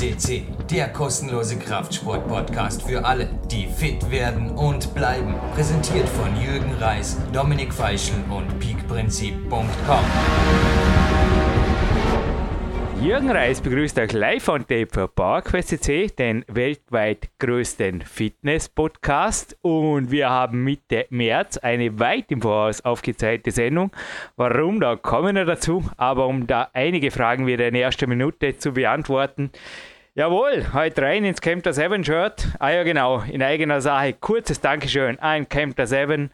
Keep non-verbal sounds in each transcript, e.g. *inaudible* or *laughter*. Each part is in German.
FCC, der kostenlose Kraftsport-Podcast für alle, die fit werden und bleiben. Präsentiert von Jürgen Reis, Dominik Feischl und peakprinzip.com. Jürgen Reis begrüßt euch live on tape für PowerQuest den weltweit größten Fitness-Podcast. Und wir haben Mitte März eine weit im Voraus aufgezeichnete Sendung. Warum, da kommen wir dazu. Aber um da einige Fragen wieder in erster Minute zu beantworten, Jawohl, heute rein ins Camp der Seven Shirt. Ah ja, genau, in eigener Sache. Kurzes Dankeschön an Camp der Seven.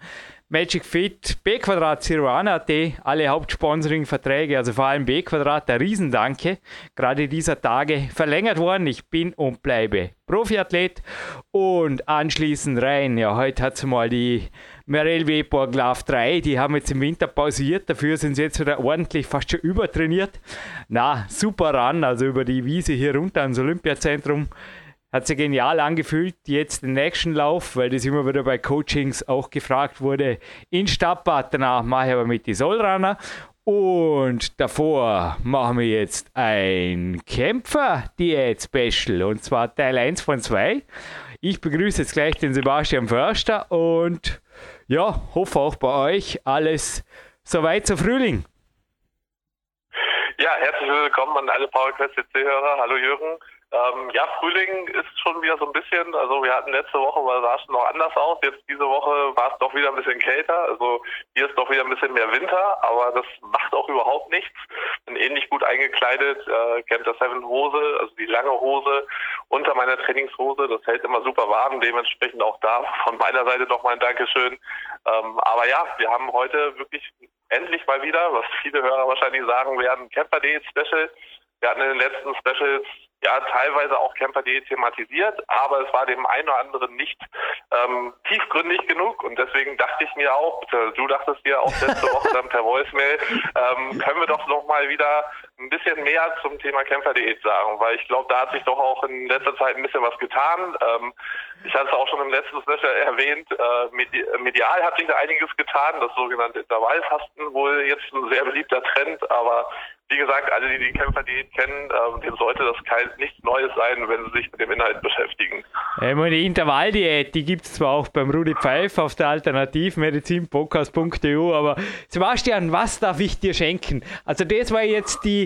Magic Fit, B Quadrat, Ciruana.at, alle Hauptsponsoring-Verträge, also vor allem B Quadrat, der Riesendanke, gerade dieser Tage verlängert worden. Ich bin und bleibe Profiathlet und anschließend rein. Ja, heute hat es mal die Merel Weber Glove 3, die haben jetzt im Winter pausiert, dafür sind sie jetzt wieder ordentlich fast schon übertrainiert. Na, super ran, also über die Wiese hier runter ans Olympiazentrum hat sich genial angefühlt. Jetzt den nächsten Lauf, weil das immer wieder bei Coachings auch gefragt wurde, in Stadtbad. Danach mache ich aber mit die Soulrunner. Und davor machen wir jetzt ein Kämpfer-Diät-Special und zwar Teil 1 von 2. Ich begrüße jetzt gleich den Sebastian Förster und ja, hoffe auch bei euch alles soweit zu Frühling. Ja, herzlich willkommen an alle PowerQuest CC-Hörer. Hallo Jürgen. Ähm, ja, Frühling ist schon wieder so ein bisschen, also wir hatten letzte Woche, sah es noch anders aus, jetzt diese Woche war es doch wieder ein bisschen kälter, also hier ist doch wieder ein bisschen mehr Winter, aber das macht auch überhaupt nichts. Bin ähnlich gut eingekleidet, äh, kennt das Seven Hose, also die lange Hose unter meiner Trainingshose, das hält immer super warm, dementsprechend auch da von meiner Seite nochmal ein Dankeschön. Ähm, aber ja, wir haben heute wirklich endlich mal wieder, was viele Hörer wahrscheinlich sagen werden, Camper.de Special. Wir hatten in den letzten Specials ja teilweise auch Camper.de thematisiert, aber es war dem einen oder anderen nicht ähm, tiefgründig genug. Und deswegen dachte ich mir auch, du dachtest dir auch letzte *laughs* Woche dann per Voicemail, ähm, können wir doch noch mal wieder ein bisschen mehr zum Thema Camper.de sagen, weil ich glaube, da hat sich doch auch in letzter Zeit ein bisschen was getan. Ähm, ich hatte es auch schon im letzten Special erwähnt, äh, medial hat sich da einiges getan, das sogenannte Intervallfasten wohl jetzt ein sehr beliebter Trend, aber wie gesagt, alle, die die Kämpferdiät kennen, ähm, dem sollte das kein, nichts Neues sein, wenn sie sich mit dem Inhalt beschäftigen. Ja, die Intervalldiät, die gibt es zwar auch beim Rudi Pfeif auf der Alternativmedizinpodcast.eu, aber Sebastian, was darf ich dir schenken? Also das war jetzt die,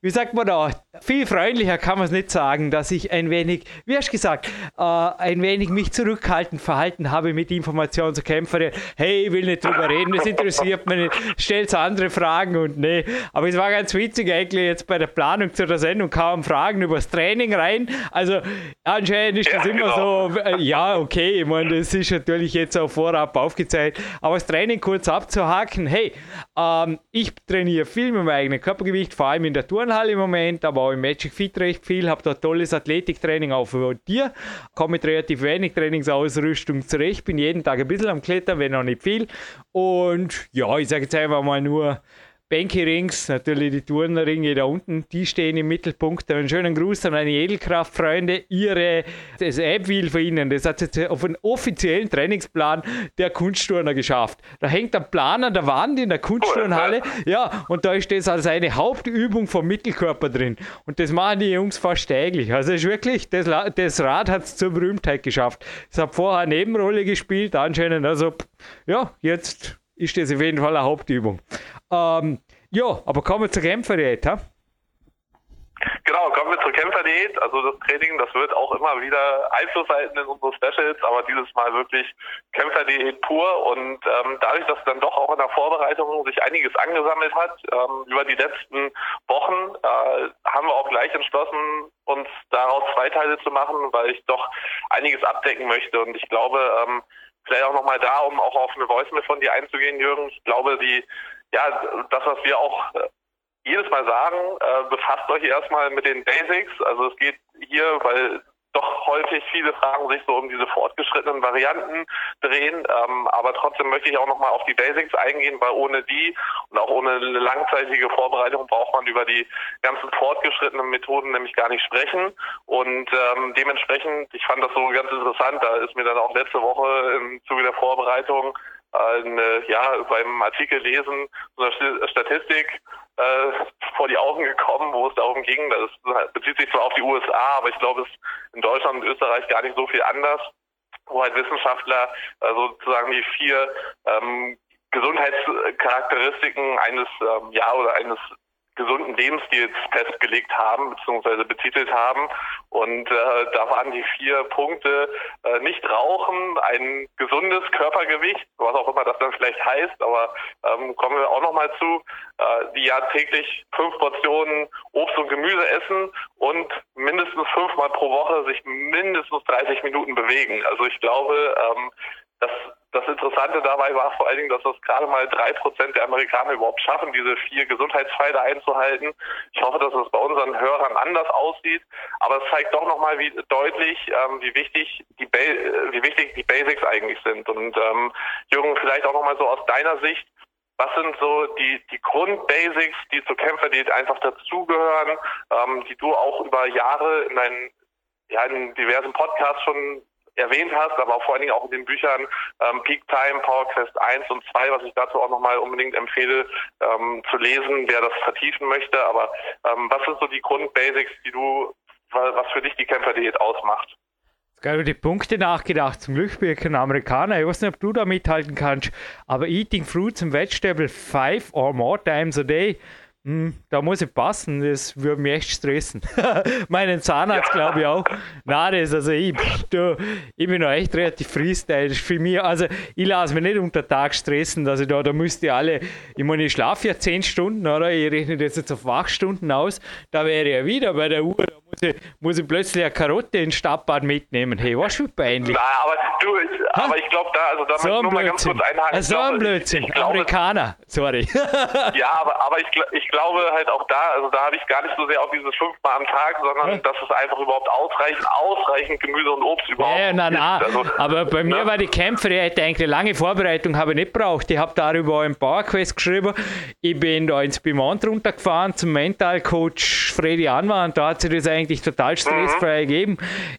wie sagt man da, viel freundlicher kann man es nicht sagen, dass ich ein wenig, wie hast du gesagt, äh, ein wenig mich zurückhaltend verhalten habe mit Informationen zur Kämpferin. Hey, ich will nicht drüber reden, das interessiert mich nicht, stellt andere Fragen und nee, aber es war ganz witzig, eigentlich jetzt bei der Planung zu der Sendung kamen Fragen über das Training rein. Also anscheinend ist das ja, immer genau. so, äh, ja, okay, ich meine, das ist natürlich jetzt auch vorab aufgezeigt, aber das Training kurz abzuhaken, hey, ähm, ich trainiere viel mit meinem eigenen Körpergewicht, vor allem in der Turnhalle im Moment, aber auch im Magic Fit recht viel, habe da tolles Athletiktraining auch für dir, komme mit relativ wenig Trainingsausrüstung zurecht, bin jeden Tag ein bisschen am Klettern, wenn auch nicht viel. Und ja, ich sage jetzt einfach mal nur, Bänke rings, natürlich die Turnerringe da unten, die stehen im Mittelpunkt. Einen schönen Gruß an meine Edelkraft-Freunde. Ihre, das App-Wheel für Ihnen, das hat jetzt auf einen offiziellen Trainingsplan der Kunstturner geschafft. Da hängt ein Plan an der Wand in der Kunstturnhalle. Ja, und da ist das als eine Hauptübung vom Mittelkörper drin. Und das machen die Jungs fast täglich. Also ist wirklich, das, das Rad hat es zur Berühmtheit geschafft. Es hat vorher eine Nebenrolle gespielt, anscheinend. Also, ja, jetzt ist das auf jeden Fall eine Hauptübung. Ähm, ja, aber kommen wir zur Kämpferdiät, ha? Genau, kommen wir zur Kämpferdiät. Also das Training, das wird auch immer wieder Einfluss halten in unsere Specials, aber dieses Mal wirklich Kämpferdiät pur. Und ähm, dadurch, dass dann doch auch in der Vorbereitung sich einiges angesammelt hat, ähm, über die letzten Wochen, äh, haben wir auch gleich entschlossen, uns daraus zwei Teile zu machen, weil ich doch einiges abdecken möchte. Und ich glaube, ähm, vielleicht auch nochmal da, um auch auf eine Voicemail von dir einzugehen, Jürgen. Ich glaube, die, ja, das, was wir auch äh, jedes Mal sagen, äh, befasst euch erstmal mit den Basics. Also es geht hier, weil doch häufig viele Fragen sich so um diese fortgeschrittenen Varianten drehen. Ähm, aber trotzdem möchte ich auch nochmal auf die Basics eingehen, weil ohne die und auch ohne eine langzeitige Vorbereitung braucht man über die ganzen fortgeschrittenen Methoden nämlich gar nicht sprechen. Und ähm, dementsprechend, ich fand das so ganz interessant, da ist mir dann auch letzte Woche im Zuge der Vorbereitung eine, ja, beim Artikel lesen, so eine Statistik äh, vor die Augen gekommen, wo es darum ging. Das bezieht sich zwar auf die USA, aber ich glaube, es ist in Deutschland und Österreich gar nicht so viel anders, wo halt Wissenschaftler äh, sozusagen die vier ähm, Gesundheitscharakteristiken eines ähm, ja oder eines gesunden Lebensstils festgelegt haben bzw. betitelt haben. Und äh, da waren die vier Punkte äh, nicht rauchen, ein gesundes Körpergewicht, was auch immer das dann vielleicht heißt, aber ähm, kommen wir auch nochmal zu, äh, die ja täglich fünf Portionen Obst und Gemüse essen und mindestens fünfmal pro Woche sich mindestens 30 Minuten bewegen. Also ich glaube, ähm, das, das Interessante dabei war vor allen Dingen, dass das gerade mal drei Prozent der Amerikaner überhaupt schaffen, diese vier Gesundheitspfeile einzuhalten. Ich hoffe, dass es bei unseren Hörern anders aussieht, aber es zeigt doch nochmal wie deutlich, ähm, wie wichtig die ba wie wichtig die Basics eigentlich sind. Und ähm, Jürgen, vielleicht auch nochmal so aus deiner Sicht, was sind so die, die Grundbasics, die zur Kämpferdiät einfach dazugehören, ähm, die du auch über Jahre in deinen ja, in diversen Podcasts schon erwähnt hast, aber auch vor allen Dingen auch in den Büchern ähm, Peak Time, Power Quest 1 und 2, was ich dazu auch nochmal unbedingt empfehle ähm, zu lesen, wer das vertiefen möchte. Aber ähm, was sind so die Grundbasics, die du, was für dich die Kämpferdiät ausmacht? Ich über die Punkte nachgedacht. Zum Glück bin ich kein Amerikaner. Ich weiß nicht, ob du da mithalten kannst. Aber Eating Fruits and Vegetables five or more times a day da muss ich passen, das würde mich echt stressen. *laughs* Meinen Zahnarzt glaube ich auch. Nein, das also ich, du, ich bin noch echt relativ freestyle. Für mich, also ich lasse mich nicht unter Tag stressen, dass ich da, da müsste ich alle, ich meine, ich schlafe ja 10 Stunden, oder? Ich rechne das jetzt auf Wachstunden aus, da wäre ich ja wieder bei der Uhr, da muss ich, muss ich plötzlich eine Karotte ins Stadtbad mitnehmen. Hey, was für peinlich. Nein, aber du, ich, aber ich glaube da, also da so möchte ich nur mal ganz kurz einhaken. So ein Blödsinn, ich, glaube, Amerikaner, sorry. ja, aber, aber ich, ich glaube halt auch da, also da habe ich gar nicht so sehr auf dieses fünfmal am Tag, sondern hm? dass es einfach überhaupt ausreichend, ausreichend Gemüse und Obst überhaupt ja, nein, nein. Also, aber bei mir ne? war die Kämpfer, ich hätte eigentlich eine lange Vorbereitung habe ich nicht braucht. Ich habe darüber ein PowerQuest geschrieben. Ich bin da ins Piemont runtergefahren zum Mentalcoach Freddy Anwar da hat sich das eigentlich total stressfrei mhm. gegeben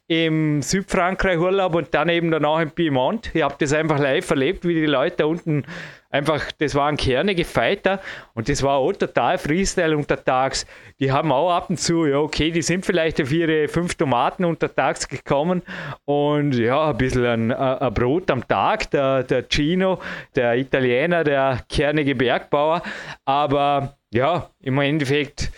im Südfrankreich Urlaub und dann eben danach im Piemont. Ich habe das einfach live erlebt, wie die Leute da unten einfach, das waren kernige Fighter und das war auch total Freestyle untertags. Die haben auch ab und zu, ja, okay, die sind vielleicht auf ihre fünf Tomaten untertags gekommen und ja, ein bisschen ein, ein Brot am Tag, der, der Gino, der Italiener, der kernige Bergbauer, aber ja, im Endeffekt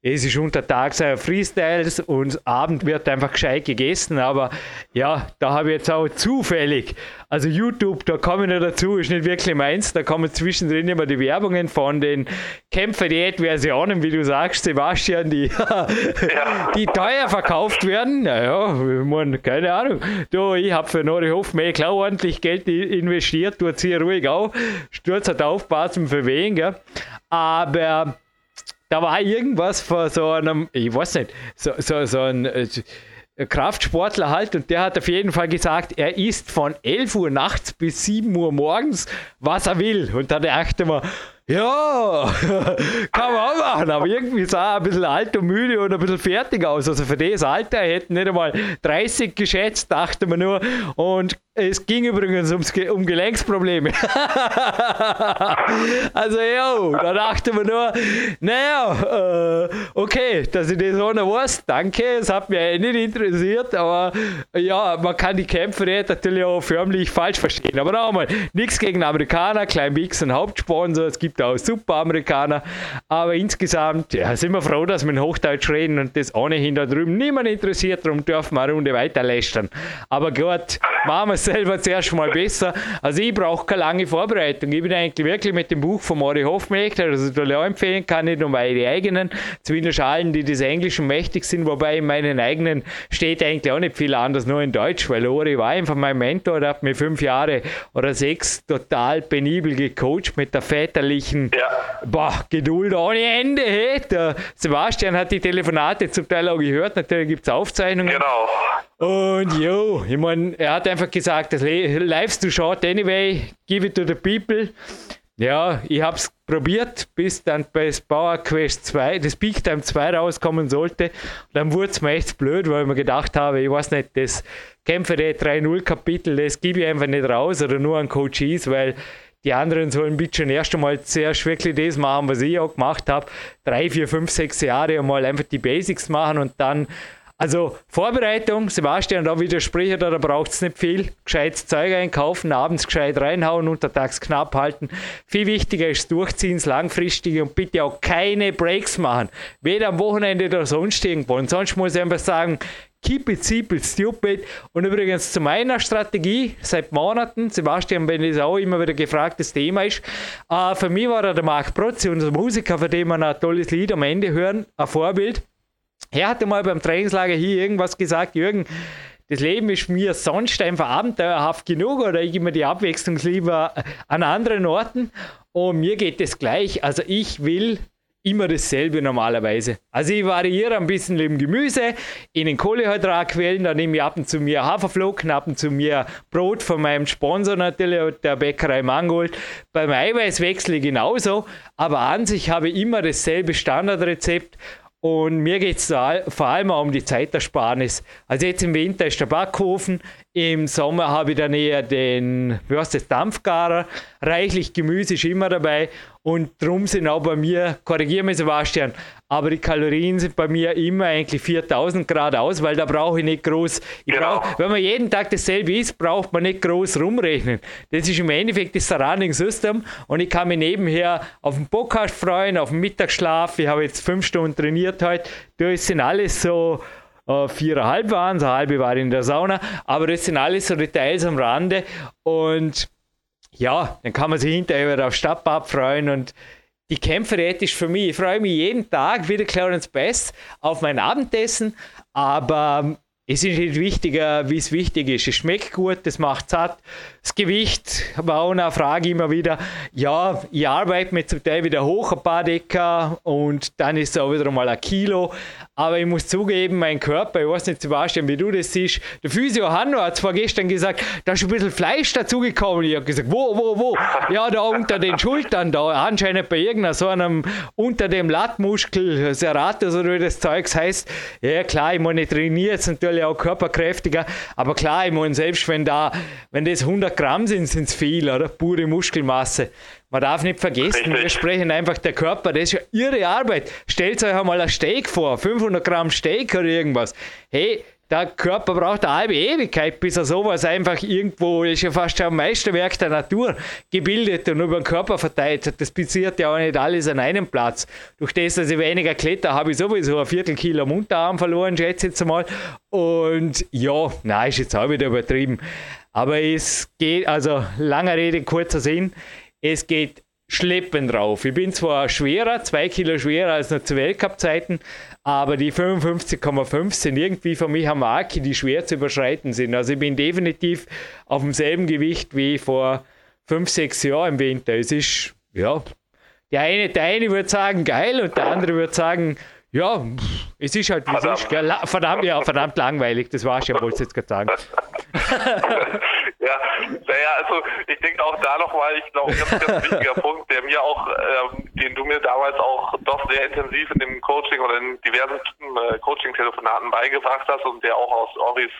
es ist untertags Freestyles und Abend wird einfach gescheit gegessen, aber ja, da habe ich jetzt auch zufällig, also YouTube, da komme ich nicht dazu, ist nicht wirklich meins, da kommen zwischendrin immer die Werbungen von den Kämpfer-Diät-Versionen, wie du sagst, Sebastian, die, *laughs* die teuer verkauft werden. Naja, ich keine Ahnung. Du, ich habe für Nori Hofmehl klar ordentlich Geld investiert, tut sie ruhig auf, Sturz hat aufpassen für wen, gell? aber da war irgendwas von so einem, ich weiß nicht, so, so, so ein äh, Kraftsportler halt und der hat auf jeden Fall gesagt, er isst von 11 Uhr nachts bis 7 Uhr morgens, was er will. Und da dachte man, ja, *laughs* kann man auch machen, aber irgendwie sah er ein bisschen alt und müde und ein bisschen fertig aus. Also für das Alter hätten nicht einmal 30 geschätzt, dachte man nur. Und es ging übrigens ums, um Gelenksprobleme. *laughs* also ja, da dachte man nur, naja, äh, okay, dass ich das noch weiß, danke, es hat mich eh nicht interessiert, aber ja, man kann die Kämpfe natürlich auch förmlich falsch verstehen. Aber nochmal, nichts gegen Amerikaner, Klein Mix ein Hauptsponsor, es gibt auch super Amerikaner, aber insgesamt ja, sind wir froh, dass wir in Hochdeutsch reden und das ohnehin da drüben niemand interessiert, darum dürfen wir eine Runde weiter lästern. Aber gut, machen wir es selber zuerst mal besser. Also ich brauche keine lange Vorbereitung. Ich bin eigentlich wirklich mit dem Buch von Mori Hofmeckler, also toll empfehlen kann, nicht nur meine eigenen, zumindest die des Englischen mächtig sind, wobei in meinen eigenen steht eigentlich auch nicht viel anders, nur in Deutsch, weil Ori war einfach mein Mentor, der hat mir fünf Jahre oder sechs total penibel gecoacht mit der väterlichen ja. boah, Geduld ohne Ende. Hey. Der Sebastian hat die Telefonate zum Teil auch gehört, natürlich gibt es Aufzeichnungen. Genau. Und jo, ich meine, er hat einfach gesagt, das life's too short anyway, give it to the people. Ja, ich habe es probiert, bis dann bei Power Quest 2, das Peak Time 2 rauskommen sollte. Dann wurde es mir echt blöd, weil ich mir gedacht habe, ich weiß nicht, das Kämpfer der 3-0 Kapitel, das gebe ich einfach nicht raus oder nur an Coaches, weil die anderen sollen bitte schon erst einmal zuerst wirklich das machen, was ich auch gemacht habe. Drei, vier, fünf, sechs Jahre einmal einfach die Basics machen und dann also Vorbereitung, Sebastian, da widerspreche da, da braucht es nicht viel. Gescheites Zeug einkaufen, abends gescheit reinhauen, untertags knapp halten. Viel wichtiger ist Durchziehen, das Langfristige und bitte auch keine Breaks machen. Weder am Wochenende oder sonst irgendwo. Und sonst muss ich einfach sagen, keep it simple, stupid. Und übrigens zu meiner Strategie seit Monaten, Sebastian, wenn das auch immer wieder gefragtes Thema ist, äh, für mich war der Marc Protzi, unser Musiker, für den wir ein tolles Lied am Ende hören, ein Vorbild. Er hatte mal beim Trainingslager hier irgendwas gesagt, Jürgen, das Leben ist mir sonst einfach abenteuerhaft genug oder ich immer die Abwechslung lieber an anderen Orten und mir geht es gleich. Also ich will immer dasselbe normalerweise. Also ich variiere ein bisschen im Gemüse, in den Kohlehydratquellen, da nehme ich ab und zu mir Haferflocken, ab und zu mir Brot von meinem Sponsor natürlich, der Bäckerei Mangold. Beim Eiweiß wechsle ich genauso, aber an sich habe ich immer dasselbe Standardrezept und mir geht es vor allem auch um die Zeitersparnis. Also jetzt im Winter ist der Backofen, im Sommer habe ich dann eher den, das, Dampfgarer. Reichlich Gemüse ist immer dabei. Und drum sind auch bei mir, korrigiere mich Sebastian, aber die Kalorien sind bei mir immer eigentlich 4000 Grad aus, weil da brauche ich nicht groß, ich genau. brauch, wenn man jeden Tag dasselbe isst, braucht man nicht groß rumrechnen. Das ist im Endeffekt das Surrounding System und ich kann mich nebenher auf den Podcast freuen, auf den Mittagsschlaf. Ich habe jetzt fünf Stunden trainiert heute. Das sind alles so äh, viereinhalb waren, so halbe war in der Sauna, aber das sind alles so Details am Rande und ja, dann kann man sich hinterher auf Stadtbad freuen und die Kämpferät ist für mich, ich freue mich jeden Tag wieder Clarence Best auf mein Abendessen, aber es ist nicht wichtiger, wie es wichtig ist. Es schmeckt gut, es macht satt. Das Gewicht war auch eine Frage immer wieder. Ja, ich arbeite mir zum Teil wieder hoch, ein paar Decker und dann ist es auch wieder mal ein Kilo. Aber ich muss zugeben, mein Körper, ich weiß nicht, Sebastian, wie du das siehst, der Physio Hanno hat zwar gestern gesagt, da ist ein bisschen Fleisch dazugekommen. Ich habe gesagt, wo, wo, wo? Ja, da unter den Schultern, da anscheinend bei irgendeiner so einem, unter dem Lattmuskel, Serratus oder wie das Zeugs heißt. Ja, klar, ich meine, ich trainiere jetzt natürlich auch körperkräftiger, aber klar, ich meine, selbst wenn da, wenn das 100 Gramm sind, sind es viel, oder? Pure Muskelmasse. Man darf nicht vergessen, Richtig. wir sprechen einfach der Körper, das ist ja ihre Arbeit. Stellt euch einmal ein Steak vor, 500 Gramm Steak oder irgendwas. Hey, der Körper braucht eine halbe Ewigkeit, bis er sowas einfach irgendwo, ist ja fast ein Meisterwerk der Natur, gebildet und über den Körper verteilt hat. Das passiert ja auch nicht alles an einem Platz. Durch das, dass ich weniger kletter, habe ich sowieso ein Viertelkilo am Unterarm verloren, schätze ich jetzt mal. Und ja, nein, ist jetzt auch wieder übertrieben. Aber es geht, also langer Rede, kurzer Sinn, es geht schleppend drauf. Ich bin zwar schwerer, zwei Kilo schwerer als noch zu Weltcup-Zeiten, aber die 55,5 sind irgendwie für mich eine Marke, die schwer zu überschreiten sind. Also ich bin definitiv auf demselben Gewicht wie vor fünf, sechs Jahren im Winter. Es ist, ja, der eine, der eine würde sagen geil und der andere würde sagen, ja, es ist halt wie es ist. Verdammt, ja, verdammt langweilig, das war ich ja, wollte ich jetzt gerade sagen. *laughs* ja, naja, also ich denke auch da nochmal, ich glaube, ein ganz, ganz wichtiger *laughs* Punkt, der mir auch, ähm, den du mir damals auch doch sehr intensiv in dem Coaching oder in diversen äh, Coaching-Telefonaten beigebracht hast und der auch aus Oris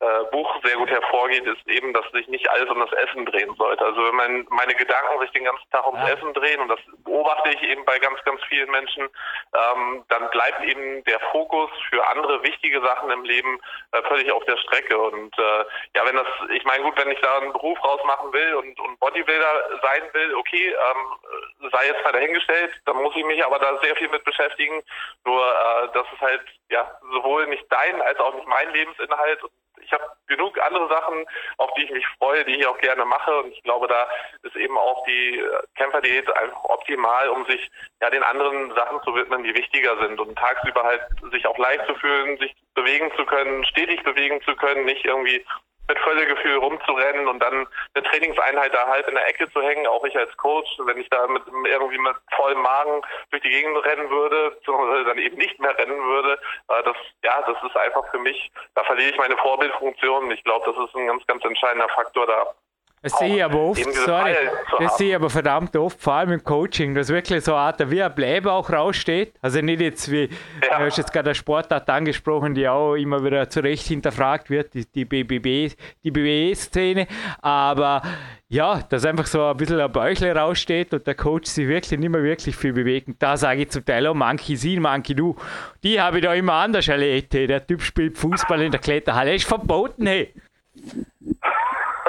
äh, Buch sehr gut hervorgeht, ist eben, dass sich nicht alles um das Essen drehen sollte. Also wenn mein, meine Gedanken sich den ganzen Tag ums. Essen drehen, und das beobachte ich eben bei ganz, ganz vielen Menschen, ähm, dann bleibt eben der Fokus für andere wichtige Sachen im Leben äh, völlig auf der Strecke. Und äh, ja, wenn das, ich meine, gut, wenn ich da einen Beruf rausmachen will und, und Bodybuilder sein will, okay, ähm, sei jetzt mal dahingestellt, dann muss ich mich aber da sehr viel mit beschäftigen. Nur äh, das ist halt ja sowohl nicht dein als auch nicht mein Lebensinhalt. Und ich habe genug andere Sachen, auf die ich mich freue, die ich auch gerne mache. Und ich glaube, da ist eben auch die äh, Kämpferdiät einfach optimal, um sich ja den anderen Sachen zu widmen, die wichtiger sind und tagsüber halt sich auch leicht zu fühlen, sich bewegen zu können, stetig bewegen zu können, nicht irgendwie mit Völlegefühl rumzurennen und dann eine Trainingseinheit da halb in der Ecke zu hängen, auch ich als Coach, wenn ich da mit irgendwie mit vollem Magen durch die Gegend rennen würde, beziehungsweise dann eben nicht mehr rennen würde, äh, das ja, das ist einfach für mich, da verliere ich meine Vorbildfunktion. Ich glaube, das ist ein ganz, ganz entscheidender Faktor da Das sehe ich aber oft, sorry, das sehe ich aber verdammt oft, vor allem im Coaching, dass wirklich so eine Art wie ein Bleibe auch raussteht. Also nicht jetzt wie, ja. du hast jetzt gerade eine Sportart angesprochen, die auch immer wieder zu Recht hinterfragt wird, die, die BBB, die BBE-Szene, aber ja, dass einfach so ein bisschen ein Bäuchle raussteht und der Coach sich wirklich nicht mehr wirklich viel bewegt. Da sage ich zum Teil auch, manche sie, manche du. Die habe ich da immer anders erlebt. Der Typ spielt Fußball in der Kletterhalle. ist verboten, hey.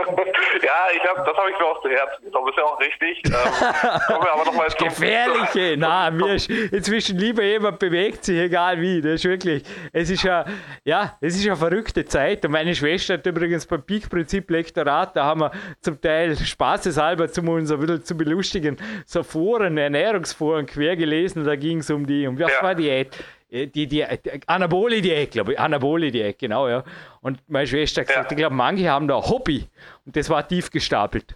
*laughs* ja, ich hab, das habe ich mir auch zu Herzen genommen. Ist ja auch richtig. Ähm, zum, Gefährliche. *laughs* Na, mir ist inzwischen lieber jemand bewegt sich, egal wie. Das ist wirklich, es ist ja, ja, es ist eine verrückte Zeit. Und meine Schwester hat übrigens beim Peak-Prinzip Lektorat, da haben wir zum Teil spaßeshalber, um uns ein bisschen zu belustigen, so Foren, Ernährungsforen quer gelesen. Da ging es um die, um was ja. war Diät? Äh, die, die, die Anabole-Diät, glaube ich. Anabole-Diät, genau, ja. Und meine Schwester hat gesagt, ja. ich glaube, manche haben da ein Hobby. Und das war tief gestapelt.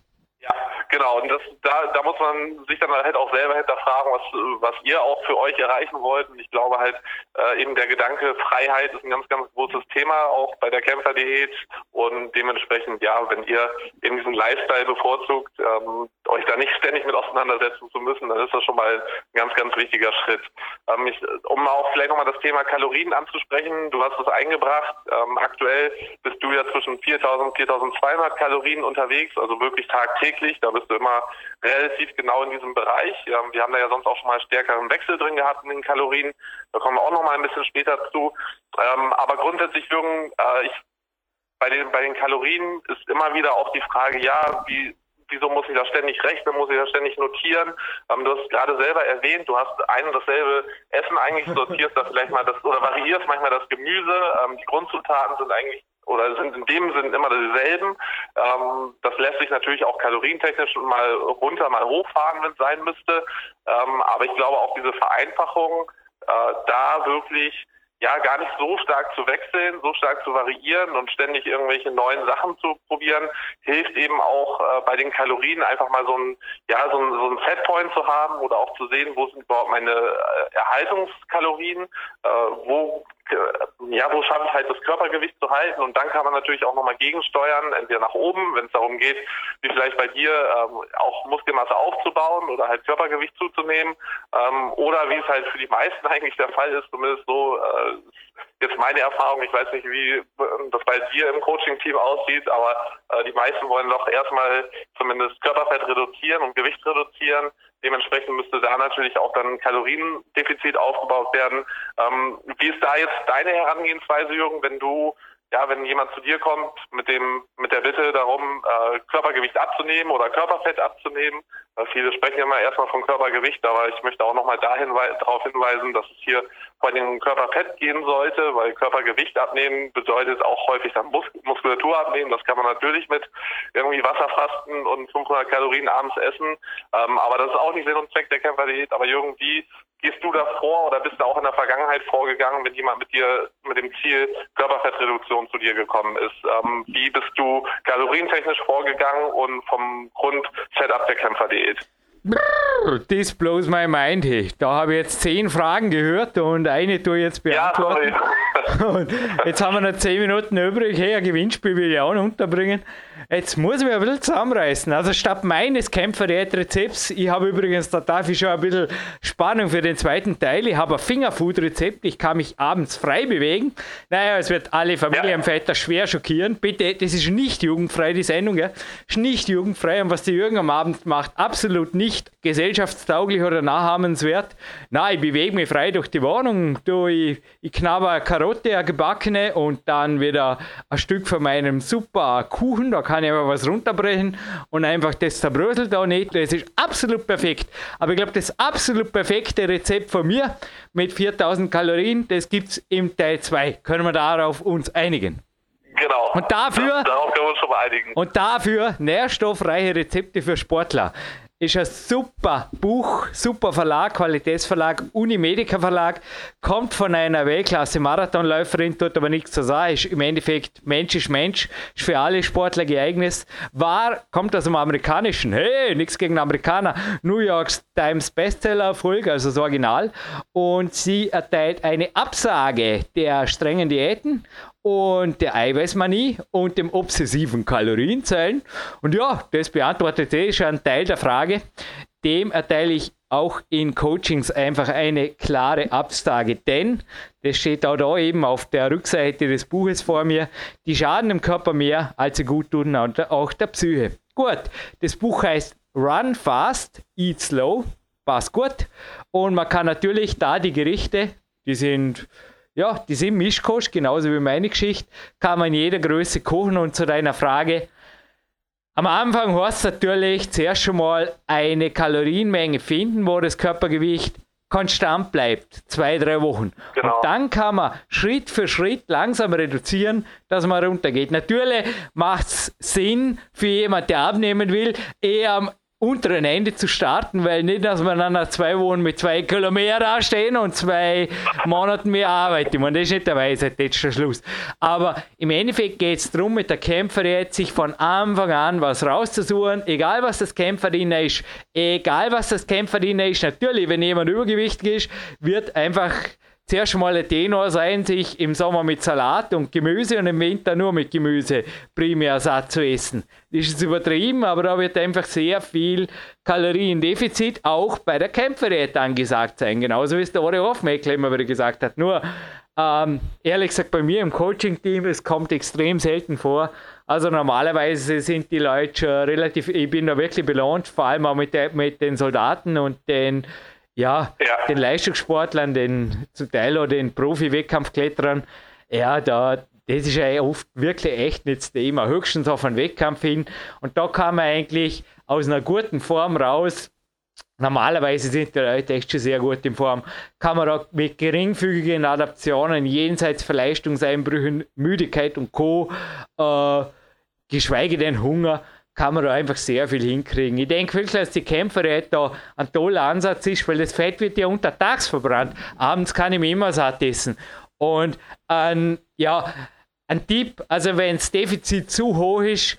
Genau, und das, da, da muss man sich dann halt auch selber hinterfragen, was, was ihr auch für euch erreichen wollt. Und ich glaube halt, äh, eben der Gedanke Freiheit ist ein ganz, ganz großes Thema, auch bei der Kämpferdiät. Und dementsprechend, ja, wenn ihr eben diesen Lifestyle bevorzugt, ähm, euch da nicht ständig mit auseinandersetzen zu müssen, dann ist das schon mal ein ganz, ganz wichtiger Schritt. Ähm, ich, um auch vielleicht nochmal das Thema Kalorien anzusprechen, du hast es eingebracht. Ähm, aktuell bist du ja zwischen 4000 und 4200 Kalorien unterwegs, also wirklich tagtäglich. Da bist bist du immer relativ genau in diesem Bereich. Ähm, wir haben da ja sonst auch schon mal stärkeren Wechsel drin gehabt in den Kalorien. Da kommen wir auch noch mal ein bisschen später zu. Ähm, aber grundsätzlich, Jürgen, äh, ich, bei, den, bei den Kalorien ist immer wieder auch die Frage, ja, wie, wieso muss ich da ständig rechnen, muss ich da ständig notieren? Ähm, du hast gerade selber erwähnt, du hast ein und dasselbe Essen eigentlich, sortierst da vielleicht mal das oder variierst manchmal das Gemüse. Ähm, die Grundzutaten sind eigentlich oder sind in dem Sinn immer dieselben. Ähm, das lässt sich natürlich auch kalorientechnisch mal runter, mal hochfahren, wenn es sein müsste. Ähm, aber ich glaube auch diese Vereinfachung, äh, da wirklich ja gar nicht so stark zu wechseln, so stark zu variieren und ständig irgendwelche neuen Sachen zu probieren, hilft eben auch äh, bei den Kalorien einfach mal so ein ja so ein, so ein Setpoint zu haben oder auch zu sehen, wo sind überhaupt meine äh, Erhaltungskalorien, äh, wo ja, wo schaffe ich halt das Körpergewicht zu halten. Und dann kann man natürlich auch nochmal gegensteuern, entweder nach oben, wenn es darum geht, wie vielleicht bei dir ähm, auch Muskelmasse aufzubauen oder halt Körpergewicht zuzunehmen. Ähm, oder wie es halt für die meisten *laughs* eigentlich der Fall ist, zumindest so äh, jetzt meine Erfahrung, ich weiß nicht, wie das bei dir im Coaching-Team aussieht, aber äh, die meisten wollen doch erstmal zumindest Körperfett reduzieren und Gewicht reduzieren. Dementsprechend müsste da natürlich auch dann Kaloriendefizit aufgebaut werden. Ähm, wie ist da jetzt deine Herangehensweise, Jürgen, wenn du ja, wenn jemand zu dir kommt mit dem mit der Bitte darum, äh, Körpergewicht abzunehmen oder Körperfett abzunehmen, viele sprechen immer erstmal von Körpergewicht, aber ich möchte auch nochmal darauf hinweisen, dass es hier vor dem Körperfett gehen sollte, weil Körpergewicht abnehmen bedeutet auch häufig dann Mus Muskulatur abnehmen. Das kann man natürlich mit irgendwie Wasserfasten und 500 Kalorien abends essen, ähm, aber das ist auch nicht Sinn und Zweck der Kämpferdiät. Aber irgendwie gehst du da vor oder bist du auch in der Vergangenheit vorgegangen, wenn jemand mit dir mit dem Ziel Körperfettreduktion zu dir gekommen ist? Ähm, wie bist du kalorientechnisch vorgegangen und vom Grundsetup der Kämpferdiät? This blows my mind. Hey. Da habe ich jetzt zehn Fragen gehört und eine tue ich jetzt beantworten. Ja, *laughs* und jetzt haben wir noch zehn Minuten übrig. Hey, ein Gewinnspiel will ich auch noch unterbringen. Jetzt muss ich mich ein bisschen zusammenreißen. Also statt meines Kämpfer-Rezepts, ich habe übrigens, da darf ich schon ein bisschen Spannung für den zweiten Teil. Ich habe ein Fingerfood-Rezept, ich kann mich abends frei bewegen. Naja, es wird alle Familienväter ja. schwer schockieren. Bitte, das ist nicht jugendfrei, die Sendung, ja. Ist nicht jugendfrei und was der Jürgen am Abend macht, absolut nicht gesellschaftstauglich oder nachahmenswert. Na, ich bewege mich frei durch die Wohnung, du, ich, ich knabber eine Karotte, eine gebackene und dann wieder ein Stück von meinem super Kuchen, da kann kann ich aber was runterbrechen und einfach das zerbröselt da nicht. Das ist absolut perfekt. Aber ich glaube, das absolut perfekte Rezept von mir mit 4000 Kalorien, das gibt es im Teil 2. Können wir darauf uns einigen? Genau. Und dafür, darauf können wir uns schon einigen. Und dafür nährstoffreiche Rezepte für Sportler ist ein super Buch, super Verlag, Qualitätsverlag, Unimedica Verlag, kommt von einer Weltklasse-Marathonläuferin, tut aber nichts zu sagen, ist im Endeffekt Mensch ist Mensch, ist für alle Sportler geeignet, war, kommt aus dem amerikanischen, hey, nichts gegen Amerikaner, New York Times Bestseller-Erfolg, also das Original, und sie erteilt eine Absage der strengen Diäten und der Eiweißmanie und dem obsessiven Kalorienzählen. Und ja, das beantwortet eh schon einen Teil der Frage. Dem erteile ich auch in Coachings einfach eine klare Absage, denn das steht auch da eben auf der Rückseite des Buches vor mir, die schaden dem Körper mehr, als sie gut tun, auch der Psyche. Gut, das Buch heißt Run Fast, Eat Slow, passt gut und man kann natürlich da die Gerichte, die sind ja, die sind Mischkost, genauso wie meine Geschichte, kann man in jeder Größe kochen. Und zu deiner Frage, am Anfang heißt es natürlich zuerst schon mal eine Kalorienmenge finden, wo das Körpergewicht konstant bleibt, zwei, drei Wochen. Genau. Und dann kann man Schritt für Schritt langsam reduzieren, dass man runtergeht. Natürlich macht es Sinn für jemanden, der abnehmen will, eher am unteren Ende zu starten, weil nicht, dass wir dann nach zwei Wochen mit zwei Kilo mehr dastehen und zwei Monaten mehr arbeiten. Ich meine, das ist nicht der Weisheit, das ist der Schluss. Aber im Endeffekt geht es darum, mit der Kämpferin sich von Anfang an was rauszusuchen, egal was das Kämpferin ist, egal was das Kämpferin ist. Natürlich, wenn jemand übergewichtig ist, wird einfach zuerst mal ein Tenor sein, sich im Sommer mit Salat und Gemüse und im Winter nur mit Gemüse primär satt zu essen. Das ist übertrieben, aber da wird einfach sehr viel Kaloriendefizit auch bei der Kämpferdiät angesagt sein. Genauso wie es der Ore Hofmeckler immer wieder gesagt hat. Nur, ähm, ehrlich gesagt, bei mir im Coaching-Team, es kommt extrem selten vor. Also normalerweise sind die Leute schon relativ, ich bin da wirklich belohnt, vor allem auch mit, der, mit den Soldaten und den ja, ja, den Leistungssportlern, den zum Teil auch den Profi-Wettkampfkletterern, ja, da, das ist ja oft wirklich echt nicht das Thema, höchstens auf einen Wettkampf hin. Und da kann man eigentlich aus einer guten Form raus, normalerweise sind die Leute echt schon sehr gut in Form, kann man auch mit geringfügigen Adaptionen jenseits Verleistungseinbrüchen, Müdigkeit und Co., äh, geschweige denn Hunger, kann man da einfach sehr viel hinkriegen. Ich denke wirklich, dass die Kämpferät da ein toller Ansatz ist, weil das Fett wird ja untertags verbrannt. Abends kann ich mir immer satt essen. Und ein, ja, ein Tipp, also wenn das Defizit zu hoch ist,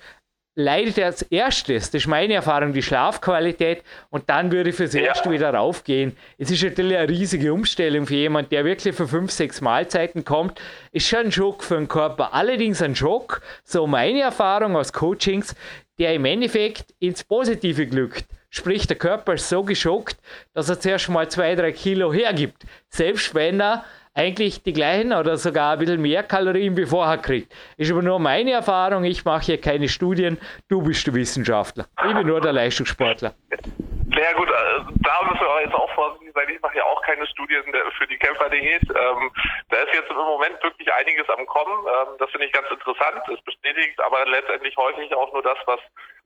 leidet als erstes, das ist meine Erfahrung, die Schlafqualität und dann würde ich fürs Erste wieder raufgehen. Es ist natürlich eine riesige Umstellung für jemanden, der wirklich für fünf, sechs Mahlzeiten kommt. Ist schon ein Schock für den Körper. Allerdings ein Schock, so meine Erfahrung aus Coachings, der im Endeffekt ins Positive glückt. Sprich, der Körper ist so geschockt, dass er zuerst mal zwei, drei Kilo hergibt. Selbst wenn er eigentlich die gleichen oder sogar ein bisschen mehr Kalorien wie vorher kriegt. Ist aber nur meine Erfahrung, ich mache hier keine Studien, du bist der Wissenschaftler. Ich bin nur der Leistungssportler. Sehr gut, äh, da müssen wir jetzt auch sein, ich mache ja auch keine Studien für die Kämpferdiät. Ähm, da ist jetzt im Moment wirklich einiges am Kommen, ähm, das finde ich ganz interessant, es bestätigt aber letztendlich häufig auch nur das, was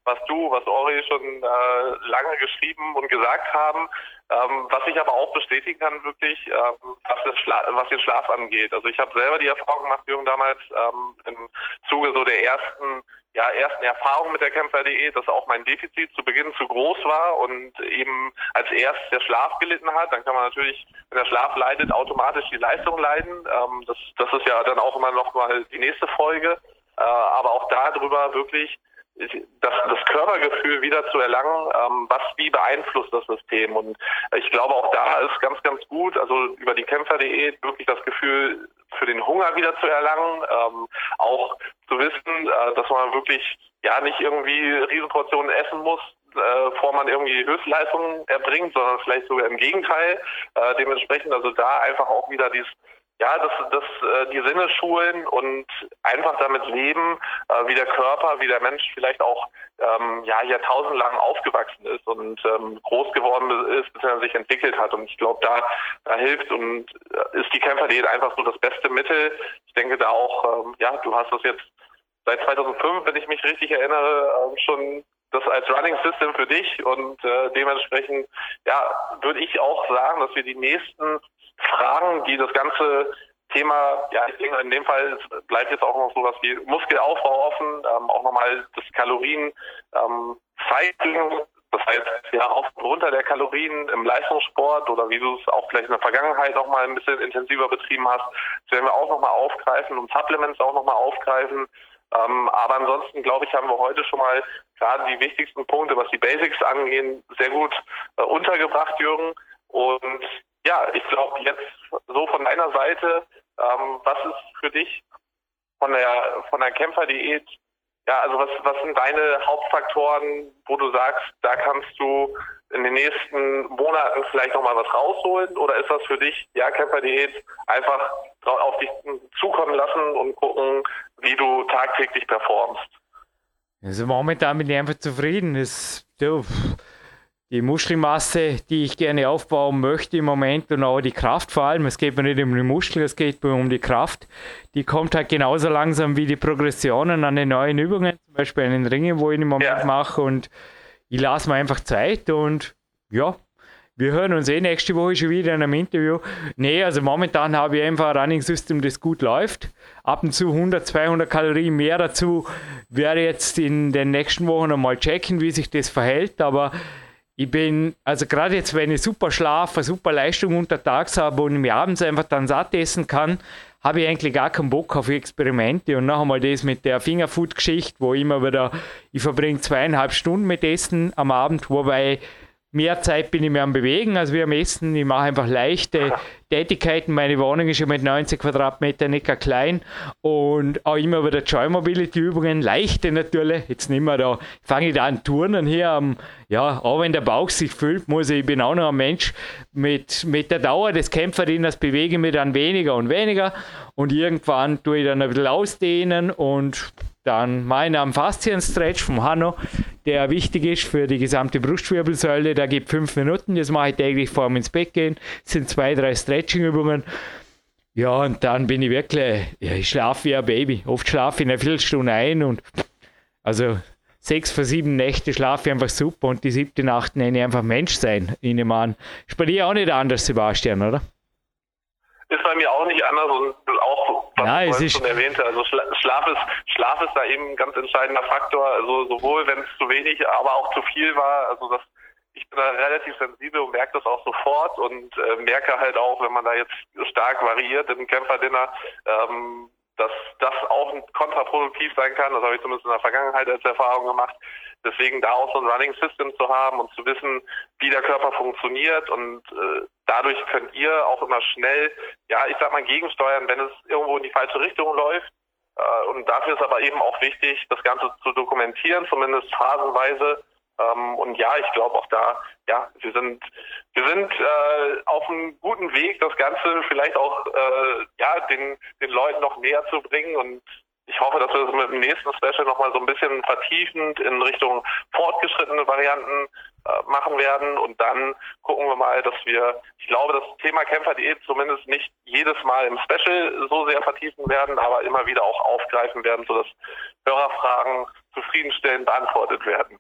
was du, was Ori schon äh, lange geschrieben und gesagt haben. Ähm, was ich aber auch bestätigen kann, wirklich, ähm, was, Schla was den Schlaf angeht. Also ich habe selber die Erfahrung gemacht, Jürgen, damals ähm, im Zuge so der ersten ja, ersten Erfahrung mit der Kämpfer.de, dass auch mein Defizit zu Beginn zu groß war und eben als erstes der Schlaf gelitten hat. Dann kann man natürlich, wenn der Schlaf leidet, automatisch die Leistung leiden. Ähm, das, das ist ja dann auch immer noch mal die nächste Folge. Äh, aber auch darüber wirklich das, das Körpergefühl wieder zu erlangen, ähm, was wie beeinflusst das System. Und ich glaube, auch da ist ganz, ganz gut, also über die Kämpfer.de wirklich das Gefühl für den Hunger wieder zu erlangen, ähm, auch zu wissen, äh, dass man wirklich ja nicht irgendwie Riesenportionen essen muss, äh, bevor man irgendwie Höchstleistungen erbringt, sondern vielleicht sogar im Gegenteil. Äh, dementsprechend also da einfach auch wieder dieses ja, das, das, äh, die Sinne schulen und einfach damit leben, äh, wie der Körper, wie der Mensch vielleicht auch ähm, ja, jahrtausendlang aufgewachsen ist und ähm, groß geworden ist, bis er sich entwickelt hat. Und ich glaube, da, da hilft und äh, ist die Kämpferdiät einfach so das beste Mittel. Ich denke da auch, ähm, ja, du hast das jetzt seit 2005, wenn ich mich richtig erinnere, ähm, schon das als Running System für dich und äh, dementsprechend ja würde ich auch sagen, dass wir die nächsten Fragen, die das ganze Thema, ja, in dem Fall bleibt jetzt auch noch sowas wie Muskelaufbau offen, ähm, auch nochmal das Kalorien ähm, Cycling, das heißt, ja, auf und runter der Kalorien im Leistungssport oder wie du es auch vielleicht in der Vergangenheit noch mal ein bisschen intensiver betrieben hast, das werden wir auch nochmal aufgreifen und Supplements auch nochmal aufgreifen. Ähm, aber ansonsten, glaube ich, haben wir heute schon mal gerade die wichtigsten Punkte, was die Basics angehen, sehr gut äh, untergebracht, Jürgen. Und ja, ich glaube jetzt so von deiner Seite, ähm, was ist für dich von der von der Kämpferdiät, ja, also was, was sind deine Hauptfaktoren, wo du sagst, da kannst du in den nächsten Monaten vielleicht nochmal was rausholen? Oder ist das für dich, ja, Kämpferdiät, einfach auf dich zukommen lassen und gucken, wie du tagtäglich performst? Also momentan bin ich einfach zufrieden. Das, die Muskelmasse, die ich gerne aufbauen möchte im Moment und auch die Kraft vor allem. Es geht mir nicht um die Muskeln, es geht mir um die Kraft. Die kommt halt genauso langsam wie die Progressionen an den neuen Übungen, zum Beispiel an den Ringen, wo ich im Moment ja. mache. Und ich lasse mir einfach Zeit und ja, wir hören uns eh nächste Woche schon wieder in einem Interview. Nee, also momentan habe ich einfach ein Running System, das gut läuft. Ab und zu 100, 200 Kalorien mehr dazu. Werde jetzt in den nächsten Wochen nochmal checken, wie sich das verhält. Aber ich bin, also gerade jetzt, wenn ich super Schlaf, eine super Leistung untertags habe und mir abends einfach dann satt essen kann, habe ich eigentlich gar keinen Bock auf Experimente. Und noch einmal das mit der Fingerfood-Geschichte, wo ich immer wieder, ich verbringe zweieinhalb Stunden mit Essen am Abend, wobei mehr Zeit bin ich mehr am Bewegen als wir am Essen. Ich mache einfach leichte Tätigkeiten. Meine Wohnung ist ja mit 90 Quadratmetern nicht klein und auch immer wieder Joy Mobility Übungen, leichte natürlich. Jetzt nicht mehr da, fange ich da an Turnen hier am, ja, auch wenn der Bauch sich füllt, muss ich, ich bin auch noch ein Mensch mit, mit der Dauer des Kämpferinners bewege ich mich dann weniger und weniger und irgendwann tue ich dann ein bisschen ausdehnen und dann mein Faszien-Stretch vom Hanno, der wichtig ist für die gesamte Brustwirbelsäule. Der gibt fünf Minuten. Das mache ich täglich vor dem ins Bett gehen. Das sind zwei, drei Stretching-Übungen. Ja, und dann bin ich wirklich, ja, ich schlafe wie ein Baby. Oft schlafe ich eine Viertelstunde ein und also sechs von sieben Nächte schlafe ich einfach super und die siebte Nacht nenne ich einfach Mensch sein. Ich nehme an. Ist bei dir auch nicht anders, Sebastian, oder? ist bei mir auch nicht anders und auch, was ja, ich schon erwähnte, also Schlaf ist, Schlaf ist da eben ein ganz entscheidender Faktor, also sowohl wenn es zu wenig, aber auch zu viel war, also das ich bin da relativ sensibel und merke das auch sofort und äh, merke halt auch, wenn man da jetzt stark variiert im Kämpferdinner, ähm, dass das auch kontraproduktiv sein kann. Das habe ich zumindest in der Vergangenheit als Erfahrung gemacht. Deswegen da auch so ein Running System zu haben und zu wissen, wie der Körper funktioniert und äh, dadurch könnt ihr auch immer schnell, ja, ich sag mal, gegensteuern, wenn es irgendwo in die falsche Richtung läuft. Äh, und dafür ist aber eben auch wichtig, das Ganze zu dokumentieren, zumindest phasenweise. Ähm, und ja, ich glaube auch da, ja, wir sind, wir sind äh, auf einem guten Weg, das Ganze vielleicht auch äh, ja den den Leuten noch näher zu bringen und ich hoffe, dass wir das mit dem nächsten Special nochmal so ein bisschen vertiefend in Richtung fortgeschrittene Varianten äh, machen werden. Und dann gucken wir mal, dass wir, ich glaube, das Thema Kämpferdiät zumindest nicht jedes Mal im Special so sehr vertiefen werden, aber immer wieder auch aufgreifen werden, sodass Hörerfragen zufriedenstellend beantwortet werden.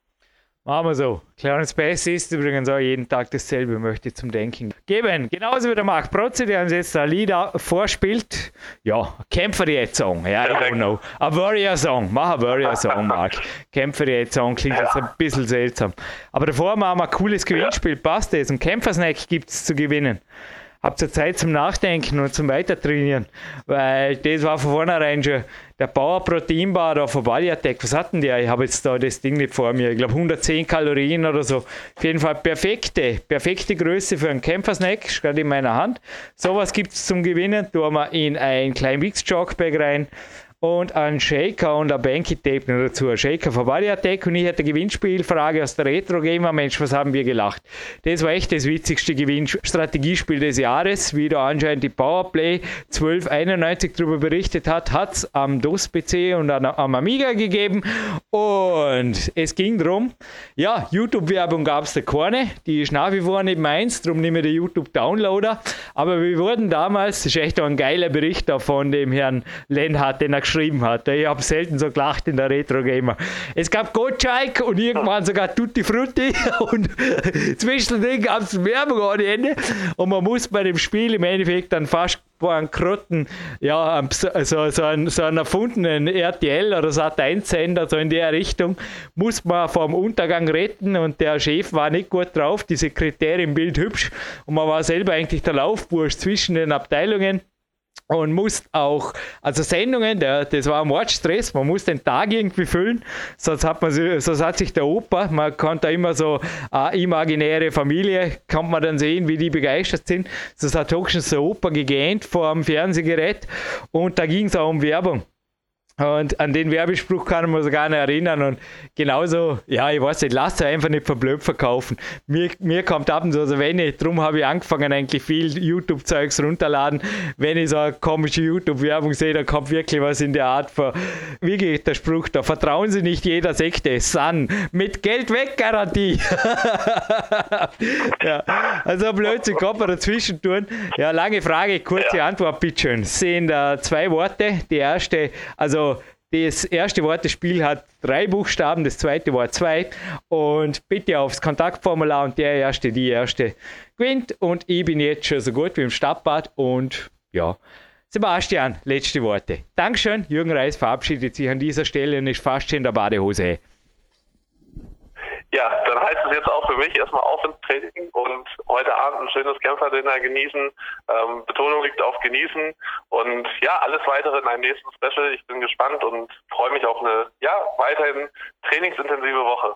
Machen wir so. Clarence Bass ist übrigens auch jeden Tag dasselbe, möchte ich zum Denken geben. Genauso wie der Marc Protze, der uns jetzt ein Lied vorspielt. Ja, Kämpfer jetzt Song. Ja, I don't know. A Warrior Song. Mach a Warrior Song, Marc. Kämpfer jetzt Song klingt jetzt ein bisschen seltsam. Aber davor machen wir ein cooles Gewinnspiel. Passt es? Ein Kämpfersnack gibt es zu gewinnen habt ihr Zeit zum Nachdenken und zum Weitertrainieren. Weil das war von vornherein schon der Power Protein Bar da von Bodyatech. Was hatten die? Ich habe jetzt da das Ding nicht vor mir. Ich glaube 110 Kalorien oder so. Auf jeden Fall perfekte, perfekte Größe für einen Kämpfersnack. Ist gerade in meiner Hand. Sowas gibt es zum Gewinnen. Tun wir in ein klein Wix Jogbag rein und ein Shaker und ein Banky Tape dazu. Ein Shaker von Body Attack und ich hatte Gewinnspielfrage aus der Retro Gamer. Mensch, was haben wir gelacht? Das war echt das witzigste Gewinnstrategiespiel des Jahres, wie da anscheinend die Powerplay 1291 darüber berichtet hat, hat es am DOS-PC und am Amiga gegeben und es ging darum, ja, YouTube-Werbung gab es da keine, die ist nach wie vor nicht meins, darum nehme ich den YouTube-Downloader, aber wir wurden damals, das ist echt ein geiler Bericht da von dem Herrn Lenhardt, den er geschrieben hat. Ich habe selten so gelacht in der Retro-Gamer. Es gab Gottschalk und irgendwann sogar Tutti Frutti. *laughs* Und zwischendrin gab es Werbung ohne Ende. Und man muss bei dem Spiel im Endeffekt dann fast Bankrotten, ja, so, so, einen, so erfundenen RTL oder Sat1-Sender, so in der Richtung, muss man vom Untergang retten. Und der Chef war nicht gut drauf, die Sekretärin Bild hübsch. Und man war selber eigentlich der Laufbursch zwischen den Abteilungen und musst auch, also Sendungen, der, das war Mordstress, man muss den Tag irgendwie füllen, sonst hat man sonst hat sich der Opa, man kann da immer so eine imaginäre Familie, kann man dann sehen, wie die begeistert sind, sonst hat höchstens der Opa gegähnt vor dem Fernsehgerät. Und da ging es auch um Werbung. Und an den Werbespruch kann man sich gar nicht erinnern. Und genauso, ja, ich weiß nicht, lasst euch einfach nicht verblöd verkaufen. Mir, mir kommt ab und zu, also wenn ich, darum habe ich angefangen, eigentlich viel YouTube-Zeugs runterladen. Wenn ich so eine komische YouTube-Werbung sehe, da kommt wirklich was in der Art von, wie geht der Spruch da? Vertrauen Sie nicht jeder Sekte, Sun, mit Geld weg Garantie. *laughs* ja, also Blödsinn kann man dazwischen tun. Ja, lange Frage, kurze Antwort, bitteschön. Es sind äh, zwei Worte. Die erste, also das erste Wort des Spiels hat drei Buchstaben, das zweite Wort zwei. Und bitte aufs Kontaktformular und der erste, die erste gewinnt. Und ich bin jetzt schon so gut wie im Stadtbad. Und ja, Sebastian, letzte Worte. Dankeschön. Jürgen Reis verabschiedet sich an dieser Stelle und ist fast schon in der Badehose. Ja, dann heißt es jetzt auch für mich erstmal auf ins Training und heute Abend ein schönes Kämpferdinner genießen. Ähm, Betonung liegt auf genießen und ja, alles weitere in einem nächsten Special. Ich bin gespannt und freue mich auf eine ja, weiterhin trainingsintensive Woche.